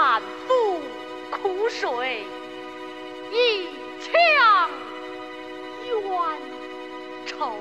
满腹苦水一腔冤仇。